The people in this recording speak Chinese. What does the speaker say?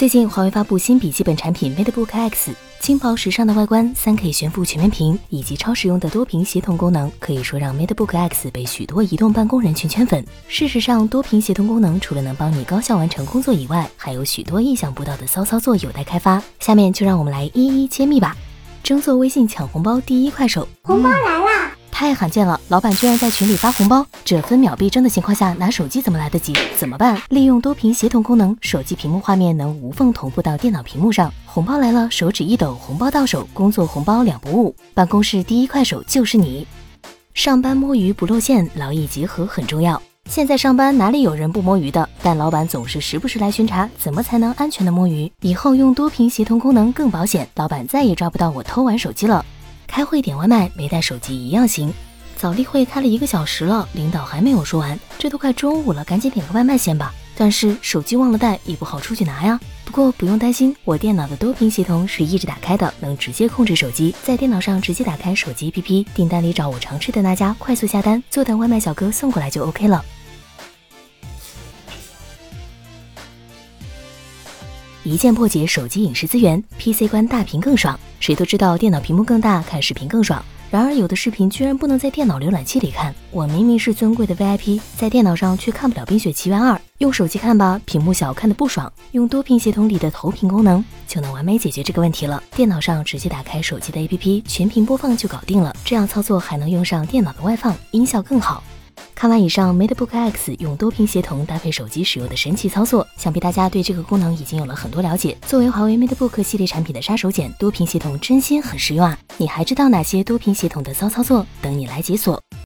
最近华为发布新笔记本产品 MateBook X，轻薄时尚的外观、3K 悬浮全面屏以及超实用的多屏协同功能，可以说让 MateBook X 被许多移动办公人群圈粉。事实上，多屏协同功能除了能帮你高效完成工作以外，还有许多意想不到的骚操作有待开发。下面就让我们来一一揭秘吧。争做微信抢红包第一快手，红包来！太罕见了，老板居然在群里发红包，这分秒必争的情况下，拿手机怎么来得及？怎么办？利用多屏协同功能，手机屏幕画面能无缝同步到电脑屏幕上，红包来了，手指一抖，红包到手，工作红包两不误，办公室第一快手就是你。上班摸鱼不露馅，劳逸结合很重要。现在上班哪里有人不摸鱼的？但老板总是时不时来巡查，怎么才能安全的摸鱼？以后用多屏协同功能更保险，老板再也抓不到我偷玩手机了。开会点外卖没带手机一样行。早例会开了一个小时了，领导还没有说完，这都快中午了，赶紧点个外卖先吧。但是手机忘了带，也不好出去拿呀。不过不用担心，我电脑的多屏系统是一直打开的，能直接控制手机，在电脑上直接打开手机 APP，订单里找我常吃的那家，快速下单，坐等外卖小哥送过来就 OK 了。一键破解手机影视资源，PC 关大屏更爽。谁都知道电脑屏幕更大，看视频更爽。然而有的视频居然不能在电脑浏览器里看。我明明是尊贵的 VIP，在电脑上却看不了《冰雪奇缘二》。用手机看吧，屏幕小看的不爽。用多屏协同里的投屏功能，就能完美解决这个问题了。电脑上直接打开手机的 APP，全屏播放就搞定了。这样操作还能用上电脑的外放，音效更好。看完以上，MateBook X 用多屏协同搭配手机使用的神奇操作，想必大家对这个功能已经有了很多了解。作为华为 MateBook 系列产品的杀手锏，多屏协同真心很实用啊！你还知道哪些多屏协同的骚操作？等你来解锁。